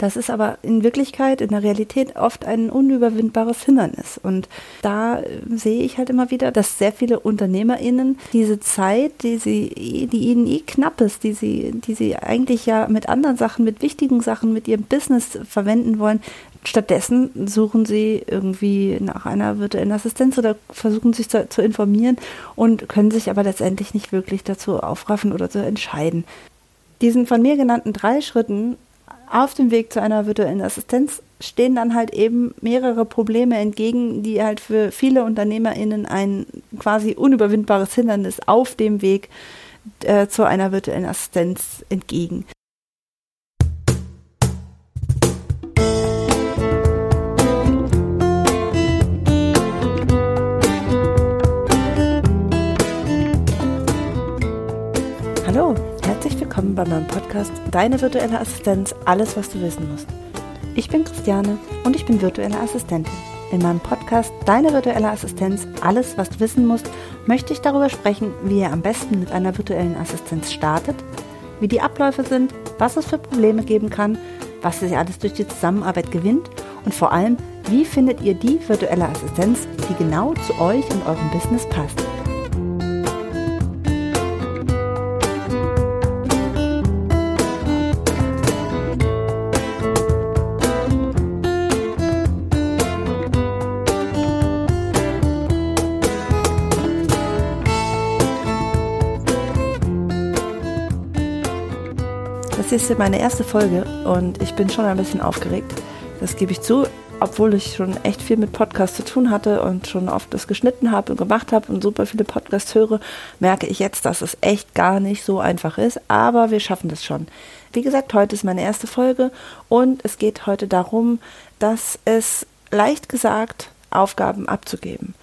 Das ist aber in Wirklichkeit, in der Realität oft ein unüberwindbares Hindernis. Und da äh, sehe ich halt immer wieder, dass sehr viele UnternehmerInnen diese Zeit, die sie, die ihnen eh knapp ist, die sie, die sie eigentlich ja mit anderen Sachen, mit wichtigen Sachen, mit ihrem Business verwenden wollen, Stattdessen suchen sie irgendwie nach einer virtuellen Assistenz oder versuchen sich zu, zu, informieren und können sich aber letztendlich nicht wirklich dazu aufraffen oder zu entscheiden. Diesen von mir genannten drei Schritten auf dem Weg zu einer virtuellen Assistenz stehen dann halt eben mehrere Probleme entgegen, die halt für viele UnternehmerInnen ein quasi unüberwindbares Hindernis auf dem Weg äh, zu einer virtuellen Assistenz entgegen. Herzlich willkommen bei meinem Podcast Deine virtuelle Assistenz, alles was du wissen musst. Ich bin Christiane und ich bin virtuelle Assistentin. In meinem Podcast Deine virtuelle Assistenz, alles was du wissen musst, möchte ich darüber sprechen, wie ihr am besten mit einer virtuellen Assistenz startet, wie die Abläufe sind, was es für Probleme geben kann, was ihr alles durch die Zusammenarbeit gewinnt und vor allem, wie findet ihr die virtuelle Assistenz, die genau zu euch und eurem Business passt. Das ist meine erste Folge und ich bin schon ein bisschen aufgeregt. Das gebe ich zu, obwohl ich schon echt viel mit Podcasts zu tun hatte und schon oft das geschnitten habe und gemacht habe und super viele Podcasts höre, merke ich jetzt, dass es echt gar nicht so einfach ist. Aber wir schaffen das schon. Wie gesagt, heute ist meine erste Folge und es geht heute darum, dass es leicht gesagt Aufgaben abzugeben.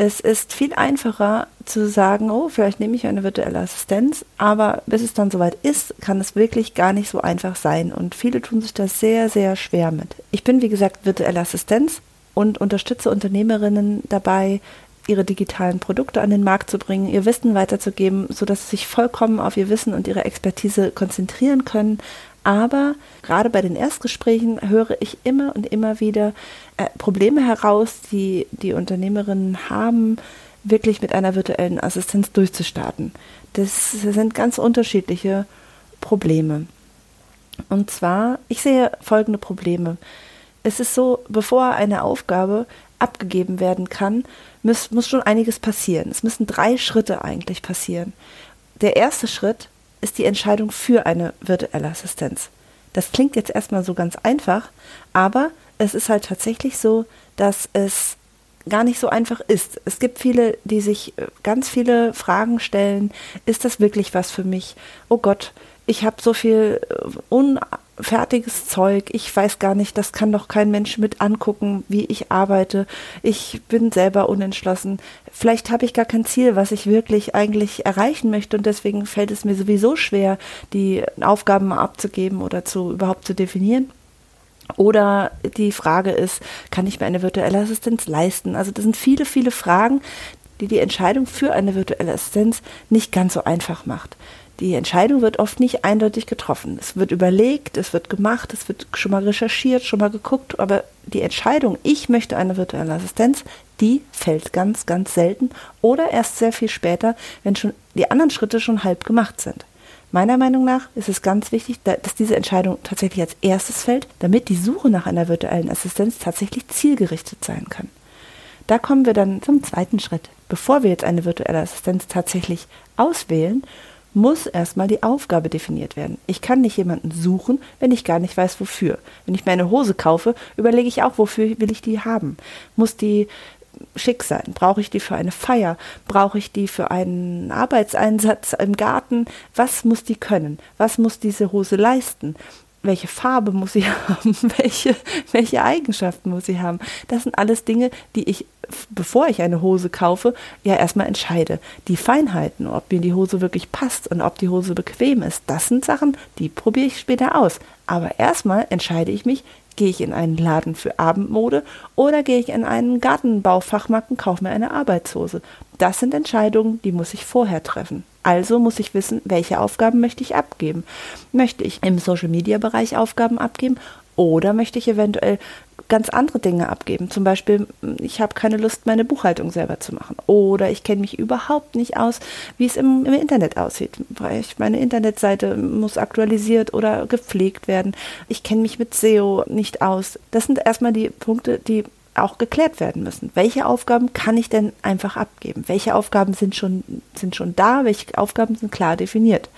Es ist viel einfacher zu sagen, oh, vielleicht nehme ich eine virtuelle Assistenz, aber bis es dann soweit ist, kann es wirklich gar nicht so einfach sein und viele tun sich da sehr, sehr schwer mit. Ich bin, wie gesagt, virtuelle Assistenz und unterstütze Unternehmerinnen dabei, ihre digitalen Produkte an den Markt zu bringen, ihr Wissen weiterzugeben, sodass sie sich vollkommen auf ihr Wissen und ihre Expertise konzentrieren können, aber gerade bei den Erstgesprächen höre ich immer und immer wieder äh, Probleme heraus, die die Unternehmerinnen haben, wirklich mit einer virtuellen Assistenz durchzustarten. Das sind ganz unterschiedliche Probleme. Und zwar, ich sehe folgende Probleme. Es ist so, bevor eine Aufgabe abgegeben werden kann, muss, muss schon einiges passieren. Es müssen drei Schritte eigentlich passieren. Der erste Schritt ist die Entscheidung für eine virtuelle Assistenz. Das klingt jetzt erstmal so ganz einfach, aber es ist halt tatsächlich so, dass es gar nicht so einfach ist. Es gibt viele, die sich äh, ganz viele Fragen stellen. Ist das wirklich was für mich? Oh Gott, ich habe so viel äh, unfertiges Zeug, ich weiß gar nicht, das kann doch kein Mensch mit angucken, wie ich arbeite. Ich bin selber unentschlossen. Vielleicht habe ich gar kein Ziel, was ich wirklich eigentlich erreichen möchte und deswegen fällt es mir sowieso schwer, die Aufgaben abzugeben oder zu überhaupt zu definieren. Oder die Frage ist, kann ich mir eine virtuelle Assistenz leisten? Also das sind viele, viele Fragen, die die Entscheidung für eine virtuelle Assistenz nicht ganz so einfach macht die Entscheidung wird oft nicht eindeutig getroffen. Es wird überlegt, es wird gemacht, es wird schon mal recherchiert, schon mal geguckt, aber die Entscheidung, ich möchte eine virtuelle Assistenz, die fällt ganz, ganz selten oder erst sehr viel später, wenn schon die anderen Schritte schon halb gemacht sind. Meiner Meinung nach ist es ganz wichtig, dass diese Entscheidung tatsächlich als erstes fällt, damit die Suche nach einer virtuellen Assistenz tatsächlich zielgerichtet sein kann. Da kommen wir dann zum zweiten Schritt. Bevor wir jetzt eine virtuelle Assistenz tatsächlich auswählen, muss erstmal die Aufgabe definiert werden. Ich kann nicht jemanden suchen, wenn ich gar nicht weiß, wofür. Wenn ich mir eine Hose kaufe, überlege ich auch, wofür will ich die haben. Muss die schick sein? Brauche ich die für eine Feier? Brauche ich die für einen Arbeitseinsatz im Garten? Was muss die können? Was muss diese Hose leisten? Welche Farbe muss sie haben, welche, welche Eigenschaften muss sie haben. Das sind alles Dinge, die ich, bevor ich eine Hose kaufe, ja erstmal entscheide. Die Feinheiten, ob mir die Hose wirklich passt und ob die Hose bequem ist, das sind Sachen, die probiere ich später aus. Aber erstmal entscheide ich mich, gehe ich in einen Laden für Abendmode oder gehe ich in einen Gartenbaufachmarkt und kaufe mir eine Arbeitshose. Das sind Entscheidungen, die muss ich vorher treffen. Also muss ich wissen, welche Aufgaben möchte ich abgeben. Möchte ich im Social-Media-Bereich Aufgaben abgeben oder möchte ich eventuell ganz andere Dinge abgeben? Zum Beispiel, ich habe keine Lust, meine Buchhaltung selber zu machen. Oder ich kenne mich überhaupt nicht aus, wie es im, im Internet aussieht. Meine Internetseite muss aktualisiert oder gepflegt werden. Ich kenne mich mit SEO nicht aus. Das sind erstmal die Punkte, die auch geklärt werden müssen. Welche Aufgaben kann ich denn einfach abgeben? Welche Aufgaben sind schon, sind schon da? Welche Aufgaben sind klar definiert?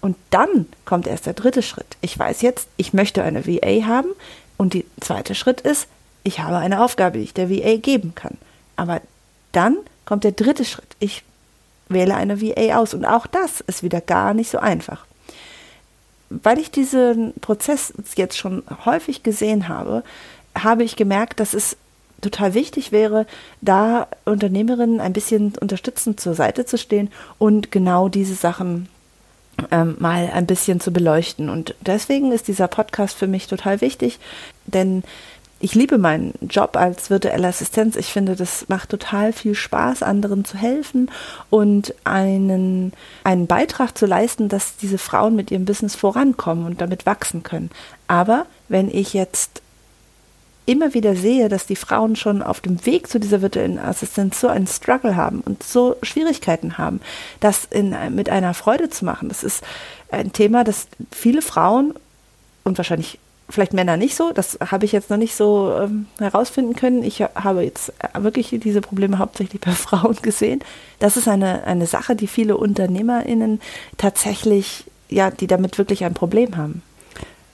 Und dann kommt erst der dritte Schritt. Ich weiß jetzt, ich möchte eine VA haben. Und der zweite Schritt ist, ich habe eine Aufgabe, die ich der VA geben kann. Aber dann kommt der dritte Schritt. Ich wähle eine VA aus. Und auch das ist wieder gar nicht so einfach. Weil ich diesen Prozess jetzt schon häufig gesehen habe, habe ich gemerkt, dass es total wichtig wäre, da Unternehmerinnen ein bisschen unterstützend zur Seite zu stehen und genau diese Sachen ähm, mal ein bisschen zu beleuchten. Und deswegen ist dieser Podcast für mich total wichtig, denn ich liebe meinen Job als virtuelle Assistenz. Ich finde, das macht total viel Spaß, anderen zu helfen und einen, einen Beitrag zu leisten, dass diese Frauen mit ihrem Business vorankommen und damit wachsen können. Aber wenn ich jetzt immer wieder sehe, dass die Frauen schon auf dem Weg zu dieser virtuellen Assistenz so einen Struggle haben und so Schwierigkeiten haben, das in, mit einer Freude zu machen. Das ist ein Thema, das viele Frauen und wahrscheinlich vielleicht Männer nicht so, das habe ich jetzt noch nicht so ähm, herausfinden können. Ich habe jetzt wirklich diese Probleme hauptsächlich bei Frauen gesehen. Das ist eine, eine Sache, die viele UnternehmerInnen tatsächlich, ja, die damit wirklich ein Problem haben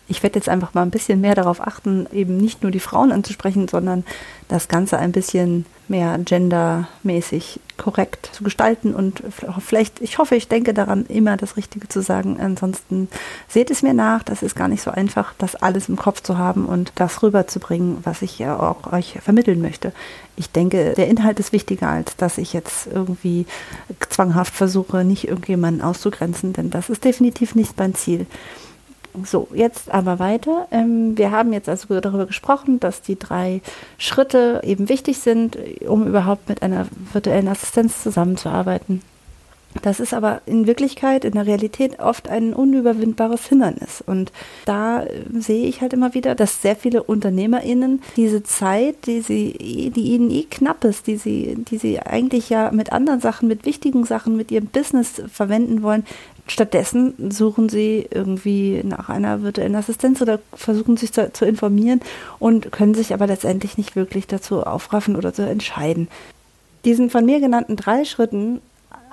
ich werde jetzt einfach mal ein bisschen mehr darauf achten, eben nicht nur die Frauen anzusprechen, sondern das Ganze ein bisschen mehr gendermäßig korrekt zu gestalten und vielleicht, ich hoffe, ich denke daran, immer das Richtige zu sagen. Ansonsten seht es mir nach, das ist gar nicht so einfach, das alles im Kopf zu haben und das rüberzubringen, was ich ja auch euch vermitteln möchte. Ich denke, der Inhalt ist wichtiger, als dass ich jetzt irgendwie zwanghaft versuche, nicht irgendjemanden auszugrenzen, denn das ist definitiv nicht mein Ziel. So, jetzt aber weiter. Ähm, wir haben jetzt also darüber gesprochen, dass die drei Schritte eben wichtig sind, um überhaupt mit einer virtuellen Assistenz zusammenzuarbeiten. Das ist aber in Wirklichkeit, in der Realität oft ein unüberwindbares Hindernis. Und da äh, sehe ich halt immer wieder, dass sehr viele UnternehmerInnen diese Zeit, die sie, die ihnen eh knapp ist, die sie, die sie eigentlich ja mit anderen Sachen, mit wichtigen Sachen, mit ihrem Business verwenden wollen, Stattdessen suchen sie irgendwie nach einer virtuellen Assistenz oder versuchen sich zu, zu, informieren und können sich aber letztendlich nicht wirklich dazu aufraffen oder zu entscheiden. Diesen von mir genannten drei Schritten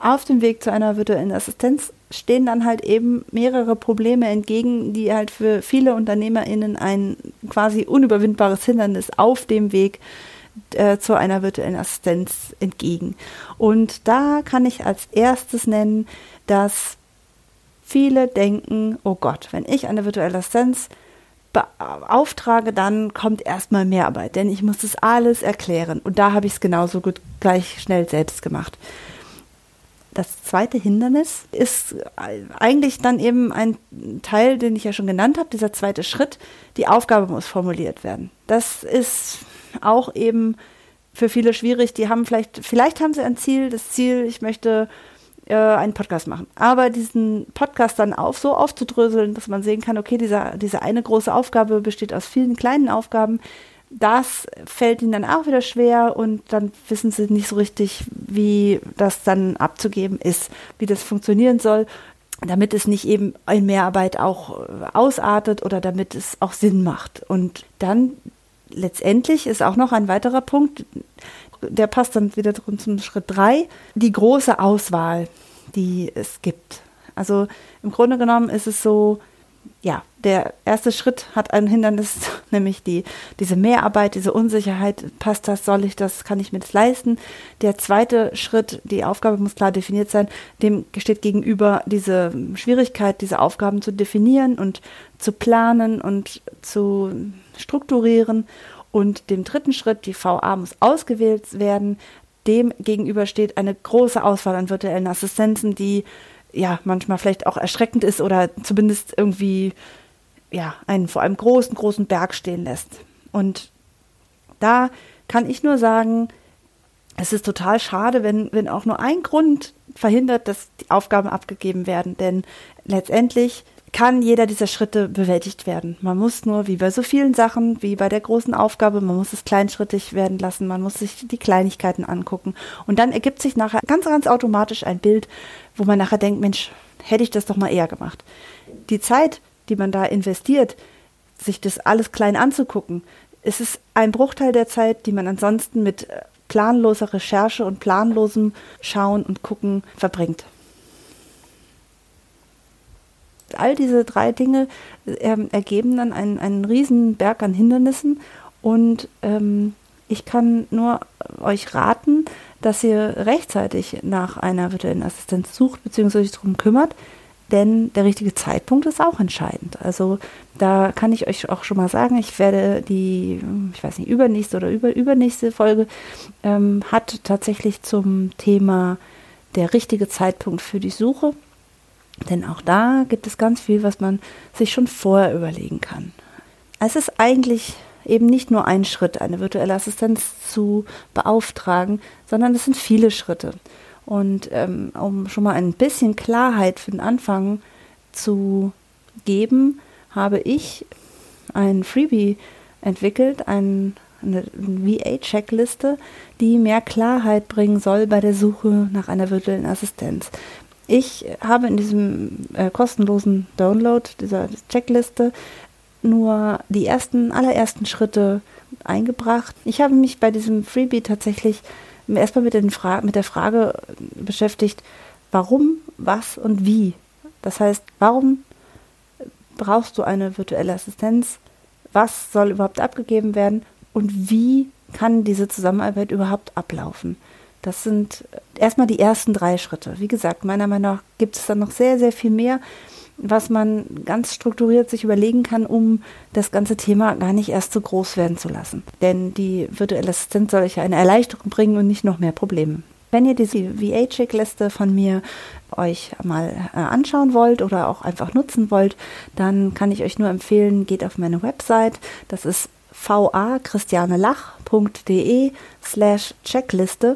auf dem Weg zu einer virtuellen Assistenz stehen dann halt eben mehrere Probleme entgegen, die halt für viele UnternehmerInnen ein quasi unüberwindbares Hindernis auf dem Weg äh, zu einer virtuellen Assistenz entgegen. Und da kann ich als erstes nennen, dass Viele denken, oh Gott, wenn ich eine virtuelle Assistenz beauftrage, dann kommt erstmal Mehrarbeit, denn ich muss das alles erklären. Und da habe ich es genauso gut gleich schnell selbst gemacht. Das zweite Hindernis ist eigentlich dann eben ein Teil, den ich ja schon genannt habe, dieser zweite Schritt. Die Aufgabe muss formuliert werden. Das ist auch eben für viele schwierig. Die haben vielleicht, vielleicht haben sie ein Ziel, das Ziel, ich möchte äh, einen Podcast machen. Aber diesen Podcast dann auf so aufzudröseln, dass man sehen kann, okay, dieser, diese eine große Aufgabe besteht aus vielen kleinen Aufgaben, das fällt ihnen dann auch wieder schwer und dann wissen sie nicht so richtig, wie das dann abzugeben ist, wie das funktionieren soll, damit es nicht eben in Mehrarbeit auch äh, ausartet oder damit es auch Sinn macht. Und dann letztendlich ist auch noch ein weiterer Punkt, der passt dann wieder zum Schritt drei, die große Auswahl, die es gibt. Also im Grunde genommen ist es so, ja, der erste Schritt hat ein Hindernis, nämlich die, diese Mehrarbeit, diese Unsicherheit. Passt das, soll ich das, kann ich mir das leisten? Der zweite Schritt, die Aufgabe muss klar definiert sein, dem steht gegenüber diese Schwierigkeit, diese Aufgaben zu definieren und zu planen und zu strukturieren. Und dem dritten Schritt, die VA muss ausgewählt werden. Dem gegenüber steht eine große Auswahl an virtuellen Assistenzen, die ja manchmal vielleicht auch erschreckend ist oder zumindest irgendwie ja einen vor einem großen, großen Berg stehen lässt. Und da kann ich nur sagen, es ist total schade, wenn, wenn auch nur ein Grund verhindert, dass die Aufgaben abgegeben werden. Denn letztendlich kann jeder dieser Schritte bewältigt werden. Man muss nur, wie bei so vielen Sachen, wie bei der großen Aufgabe, man muss es kleinschrittig werden lassen, man muss sich die Kleinigkeiten angucken. Und dann ergibt sich nachher ganz, ganz automatisch ein Bild, wo man nachher denkt, Mensch, hätte ich das doch mal eher gemacht. Die Zeit, die man da investiert, sich das alles klein anzugucken, es ist ein Bruchteil der Zeit, die man ansonsten mit planloser Recherche und planlosem Schauen und Gucken verbringt all diese drei Dinge äh, ergeben dann einen, einen riesen Berg an Hindernissen und ähm, ich kann nur euch raten, dass ihr rechtzeitig nach einer virtuellen Assistenz sucht bzw. darum kümmert, denn der richtige Zeitpunkt ist auch entscheidend. Also da kann ich euch auch schon mal sagen, ich werde die, ich weiß nicht, übernächste oder über, übernächste Folge ähm, hat tatsächlich zum Thema der richtige Zeitpunkt für die Suche denn auch da gibt es ganz viel, was man sich schon vorher überlegen kann. Es ist eigentlich eben nicht nur ein Schritt, eine virtuelle Assistenz zu beauftragen, sondern es sind viele Schritte. Und ähm, um schon mal ein bisschen Klarheit für den Anfang zu geben, habe ich ein Freebie entwickelt, ein, eine VA-Checkliste, die mehr Klarheit bringen soll bei der Suche nach einer virtuellen Assistenz. Ich habe in diesem äh, kostenlosen Download dieser Checkliste nur die ersten, allerersten Schritte eingebracht. Ich habe mich bei diesem Freebie tatsächlich erstmal mit, mit der Frage beschäftigt, warum, was und wie. Das heißt, warum brauchst du eine virtuelle Assistenz? Was soll überhaupt abgegeben werden? Und wie kann diese Zusammenarbeit überhaupt ablaufen? Das sind erstmal die ersten drei Schritte. Wie gesagt, meiner Meinung nach gibt es dann noch sehr, sehr viel mehr, was man ganz strukturiert sich überlegen kann, um das ganze Thema gar nicht erst so groß werden zu lassen. Denn die virtuelle Assistenz soll euch eine Erleichterung bringen und nicht noch mehr Probleme. Wenn ihr diese VA-Checkliste von mir euch mal äh, anschauen wollt oder auch einfach nutzen wollt, dann kann ich euch nur empfehlen, geht auf meine Website. Das ist va-christianelach.de slash Checkliste.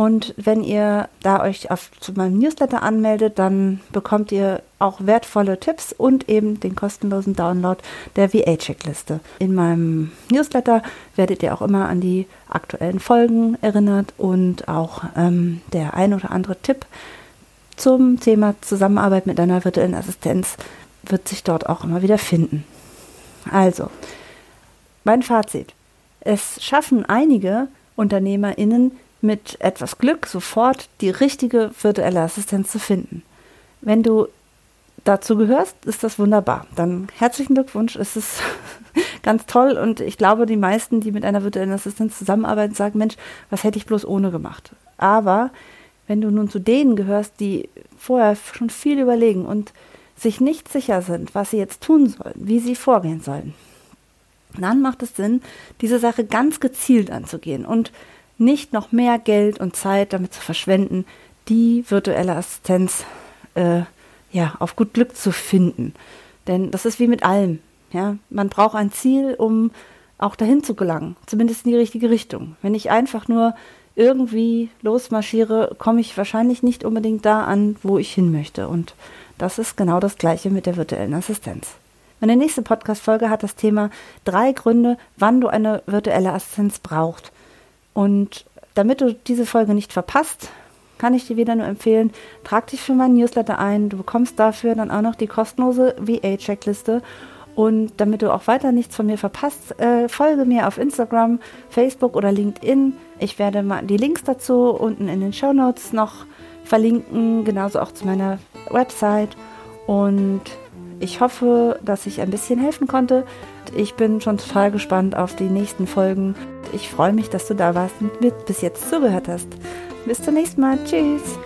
Und wenn ihr da euch auf, zu meinem Newsletter anmeldet, dann bekommt ihr auch wertvolle Tipps und eben den kostenlosen Download der VA-Checkliste. In meinem Newsletter werdet ihr auch immer an die aktuellen Folgen erinnert und auch ähm, der ein oder andere Tipp zum Thema Zusammenarbeit mit einer virtuellen Assistenz wird sich dort auch immer wieder finden. Also, mein Fazit. Es schaffen einige UnternehmerInnen, mit etwas Glück sofort die richtige virtuelle Assistenz zu finden. Wenn du dazu gehörst, ist das wunderbar. Dann herzlichen Glückwunsch, es ist ganz toll und ich glaube, die meisten, die mit einer virtuellen Assistenz zusammenarbeiten, sagen, Mensch, was hätte ich bloß ohne gemacht. Aber wenn du nun zu denen gehörst, die vorher schon viel überlegen und sich nicht sicher sind, was sie jetzt tun sollen, wie sie vorgehen sollen, dann macht es Sinn, diese Sache ganz gezielt anzugehen und nicht noch mehr Geld und Zeit damit zu verschwenden, die virtuelle Assistenz äh, ja, auf gut Glück zu finden. Denn das ist wie mit allem. Ja? Man braucht ein Ziel, um auch dahin zu gelangen, zumindest in die richtige Richtung. Wenn ich einfach nur irgendwie losmarschiere, komme ich wahrscheinlich nicht unbedingt da an, wo ich hin möchte. Und das ist genau das Gleiche mit der virtuellen Assistenz. Meine nächste Podcast-Folge hat das Thema drei Gründe, wann du eine virtuelle Assistenz brauchst. Und damit du diese Folge nicht verpasst, kann ich dir wieder nur empfehlen, trag dich für meinen Newsletter ein. Du bekommst dafür dann auch noch die kostenlose VA-Checkliste. Und damit du auch weiter nichts von mir verpasst, äh, folge mir auf Instagram, Facebook oder LinkedIn. Ich werde mal die Links dazu unten in den Show Notes noch verlinken, genauso auch zu meiner Website. Und ich hoffe, dass ich ein bisschen helfen konnte. Ich bin schon total gespannt auf die nächsten Folgen. Ich freue mich, dass du da warst und mir bis jetzt zugehört hast. Bis zum nächsten Mal. Tschüss.